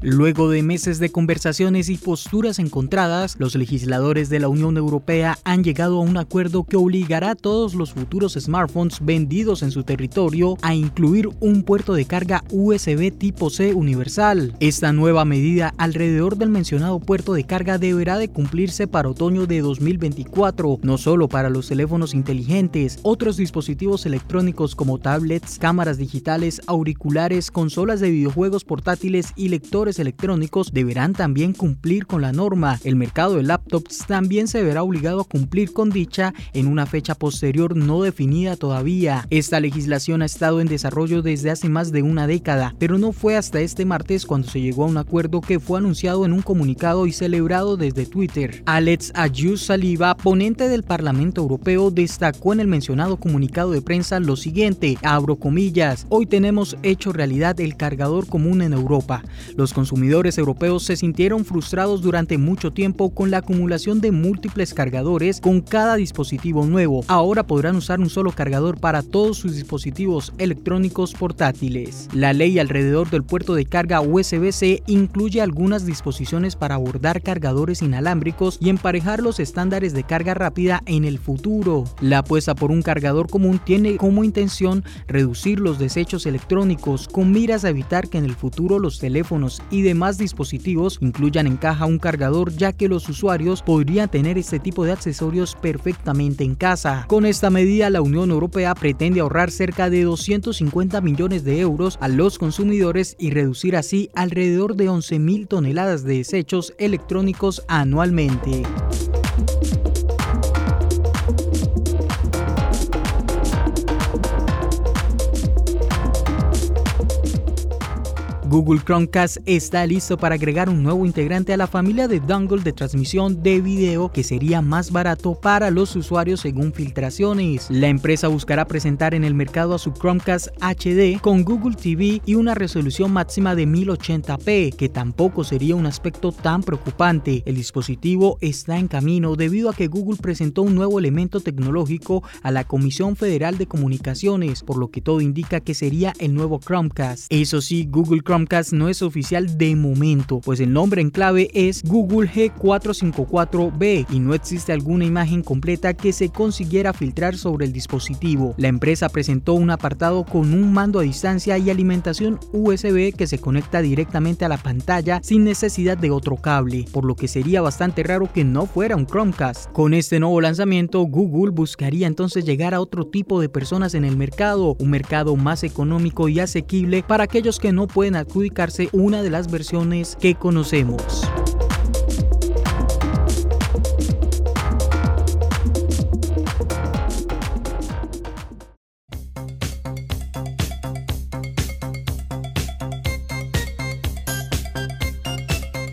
Luego de meses de conversaciones y posturas encontradas, los legisladores de la Unión Europea han llegado a un acuerdo que obligará a todos los futuros smartphones vendidos en su territorio a incluir un puerto de carga USB tipo C universal. Esta nueva medida alrededor del mencionado puerto de carga deberá de cumplirse para otoño de 2024, no solo para los teléfonos inteligentes, otros dispositivos electrónicos como tablets, cámaras digitales, auriculares, consolas de videojuegos portátiles y lectores electrónicos deberán también cumplir con la norma. El mercado de laptops también se verá obligado a cumplir con dicha en una fecha posterior no definida todavía. Esta legislación ha estado en desarrollo desde hace más de una década, pero no fue hasta este martes cuando se llegó a un acuerdo que fue anunciado en un comunicado y celebrado desde Twitter. Alex Ayus Saliba, ponente del Parlamento Europeo, destacó en el mencionado comunicado de prensa lo siguiente, abro comillas, hoy tenemos hecho realidad el cargador común en Europa. Los consumidores europeos se sintieron frustrados durante mucho tiempo con la acumulación de múltiples cargadores con cada dispositivo nuevo. Ahora podrán usar un solo cargador para todos sus dispositivos electrónicos portátiles. La ley alrededor del puerto de carga USB-C incluye algunas disposiciones para abordar cargadores inalámbricos y emparejar los estándares de carga rápida en el futuro. La apuesta por un cargador común tiene como intención reducir los desechos electrónicos con miras a evitar que en el futuro los teléfonos y demás dispositivos incluyan en caja un cargador ya que los usuarios podrían tener este tipo de accesorios perfectamente en casa. Con esta medida la Unión Europea pretende ahorrar cerca de 250 millones de euros a los consumidores y reducir así alrededor de 11.000 toneladas de desechos electrónicos anualmente. Google Chromecast está listo para agregar un nuevo integrante a la familia de dongle de transmisión de video que sería más barato para los usuarios según filtraciones. La empresa buscará presentar en el mercado a su Chromecast HD con Google TV y una resolución máxima de 1080p, que tampoco sería un aspecto tan preocupante. El dispositivo está en camino debido a que Google presentó un nuevo elemento tecnológico a la Comisión Federal de Comunicaciones, por lo que todo indica que sería el nuevo Chromecast. Eso sí, Google Chromecast Chromecast no es oficial de momento, pues el nombre en clave es Google G454B y no existe alguna imagen completa que se consiguiera filtrar sobre el dispositivo. La empresa presentó un apartado con un mando a distancia y alimentación USB que se conecta directamente a la pantalla sin necesidad de otro cable, por lo que sería bastante raro que no fuera un Chromecast. Con este nuevo lanzamiento, Google buscaría entonces llegar a otro tipo de personas en el mercado, un mercado más económico y asequible para aquellos que no pueden adjudicarse una de las versiones que conocemos.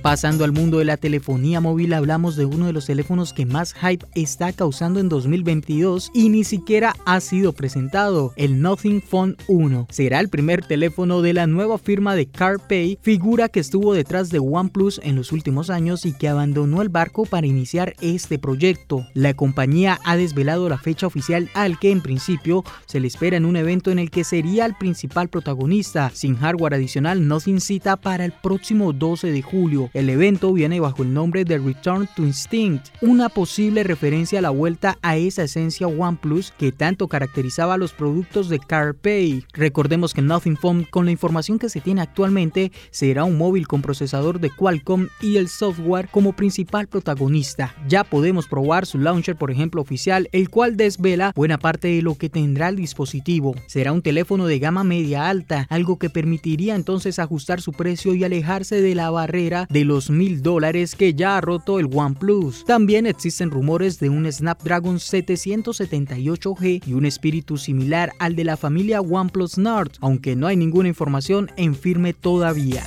Pasando al mundo de la telefonía móvil, hablamos de uno de los teléfonos que más hype está causando en 2022 y ni siquiera ha sido presentado, el Nothing Phone 1. Será el primer teléfono de la nueva firma de CarPay, figura que estuvo detrás de OnePlus en los últimos años y que abandonó el barco para iniciar este proyecto. La compañía ha desvelado la fecha oficial al que en principio se le espera en un evento en el que sería el principal protagonista. Sin hardware adicional, Nothing cita para el próximo 12 de julio. El evento viene bajo el nombre de Return to Instinct, una posible referencia a la vuelta a esa esencia OnePlus que tanto caracterizaba a los productos de CarPay. Recordemos que Nothing Phone, con la información que se tiene actualmente, será un móvil con procesador de Qualcomm y el software como principal protagonista. Ya podemos probar su launcher, por ejemplo, oficial, el cual desvela buena parte de lo que tendrá el dispositivo. Será un teléfono de gama media alta, algo que permitiría entonces ajustar su precio y alejarse de la barrera de los mil dólares que ya ha roto el OnePlus. También existen rumores de un Snapdragon 778G y un espíritu similar al de la familia OnePlus Nord, aunque no hay ninguna información en firme todavía.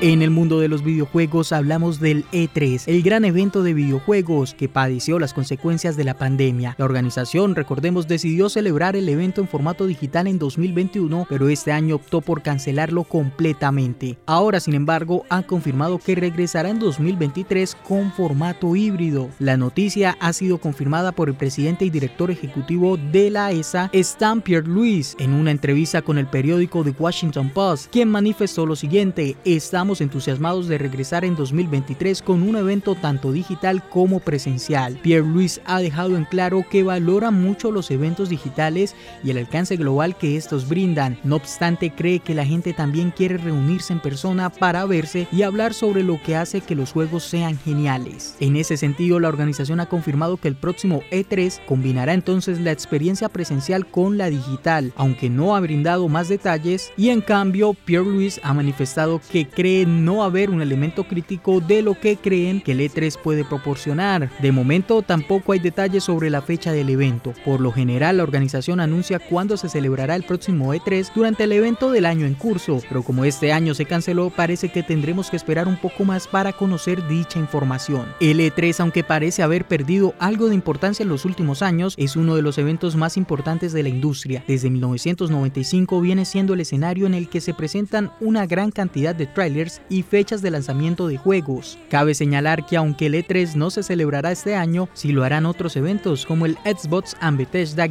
En el mundo de los videojuegos hablamos del E3, el gran evento de videojuegos que padeció las consecuencias de la pandemia. La organización, recordemos, decidió celebrar el evento en formato digital en 2021, pero este año optó por cancelarlo completamente. Ahora, sin embargo, ha confirmado que regresará en 2023 con formato híbrido. La noticia ha sido confirmada por el presidente y director ejecutivo de la ESA, Stan Pierre Louis, en una entrevista con el periódico The Washington Post, quien manifestó lo siguiente: estamos entusiasmados de regresar en 2023 con un evento tanto digital como presencial. Pierre Louis ha dejado en claro que valora mucho los eventos digitales y el alcance global que estos brindan. No obstante, cree que la gente también quiere reunirse en persona para verse y hablar sobre lo que hace que los juegos sean geniales. En ese sentido, la organización ha confirmado que el próximo E3 combinará entonces la experiencia presencial con la digital, aunque no ha brindado más detalles y en cambio Pierre Louis ha manifestado que cree no haber un elemento crítico de lo que creen que el E3 puede proporcionar. De momento tampoco hay detalles sobre la fecha del evento. Por lo general la organización anuncia cuándo se celebrará el próximo E3 durante el evento del año en curso, pero como este año se canceló parece que tendremos que esperar un poco más para conocer dicha información. El E3 aunque parece haber perdido algo de importancia en los últimos años es uno de los eventos más importantes de la industria. Desde 1995 viene siendo el escenario en el que se presentan una gran cantidad de trailers y fechas de lanzamiento de juegos. Cabe señalar que aunque el E3 no se celebrará este año, sí lo harán otros eventos como el Xbox and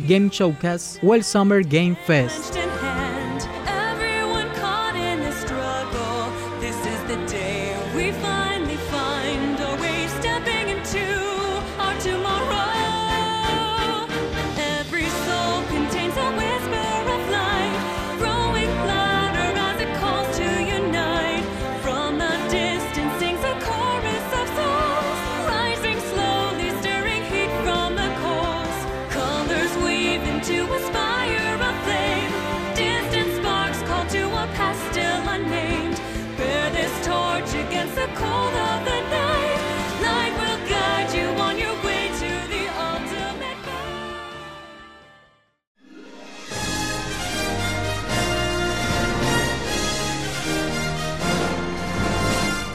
Game Showcase o el Summer Game Fest.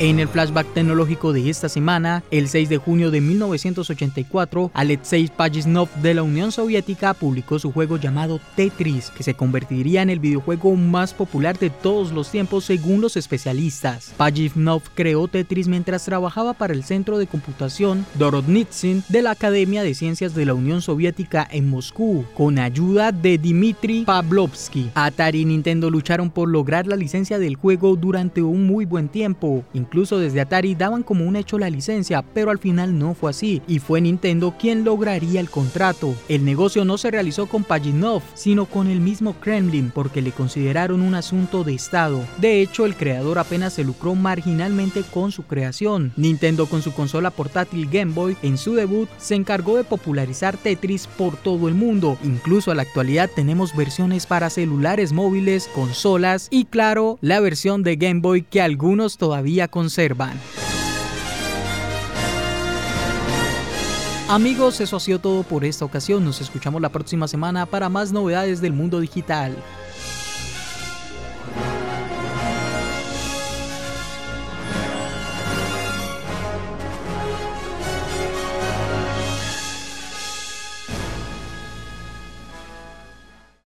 En el flashback tecnológico de esta semana, el 6 de junio de 1984, Alexei Pajitnov de la Unión Soviética publicó su juego llamado Tetris, que se convertiría en el videojuego más popular de todos los tiempos según los especialistas. Pajitnov creó Tetris mientras trabajaba para el Centro de Computación Dorodnitsyn de la Academia de Ciencias de la Unión Soviética en Moscú, con ayuda de Dmitry Pavlovsky. Atari y Nintendo lucharon por lograr la licencia del juego durante un muy buen tiempo, desde Atari daban como un hecho la licencia, pero al final no fue así, y fue Nintendo quien lograría el contrato. El negocio no se realizó con Pajitnov, sino con el mismo Kremlin, porque le consideraron un asunto de Estado. De hecho, el creador apenas se lucró marginalmente con su creación. Nintendo con su consola portátil Game Boy, en su debut, se encargó de popularizar Tetris por todo el mundo. Incluso a la actualidad tenemos versiones para celulares móviles, consolas y claro, la versión de Game Boy que algunos todavía Amigos, eso ha sido todo por esta ocasión. Nos escuchamos la próxima semana para más novedades del mundo digital.